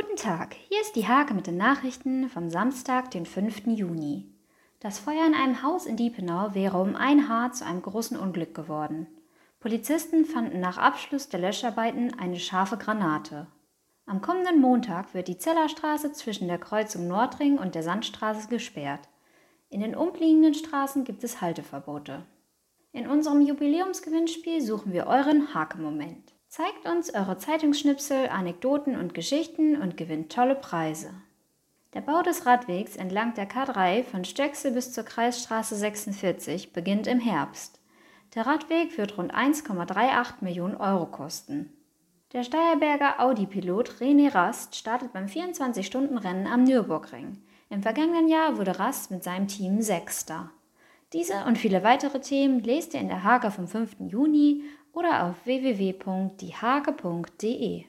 Guten Tag, hier ist die Hake mit den Nachrichten vom Samstag, den 5. Juni. Das Feuer in einem Haus in Diepenau wäre um ein Haar zu einem großen Unglück geworden. Polizisten fanden nach Abschluss der Löscharbeiten eine scharfe Granate. Am kommenden Montag wird die Zellerstraße zwischen der Kreuzung Nordring und der Sandstraße gesperrt. In den umliegenden Straßen gibt es Halteverbote. In unserem Jubiläumsgewinnspiel suchen wir euren Hake-Moment. Zeigt uns eure Zeitungsschnipsel, Anekdoten und Geschichten und gewinnt tolle Preise. Der Bau des Radwegs entlang der K3 von Stöcksel bis zur Kreisstraße 46 beginnt im Herbst. Der Radweg wird rund 1,38 Millionen Euro kosten. Der Steierberger Audi-Pilot René Rast startet beim 24-Stunden-Rennen am Nürburgring. Im vergangenen Jahr wurde Rast mit seinem Team Sechster. Diese und viele weitere Themen lest ihr in der Hake vom 5. Juni oder auf www.diehake.de.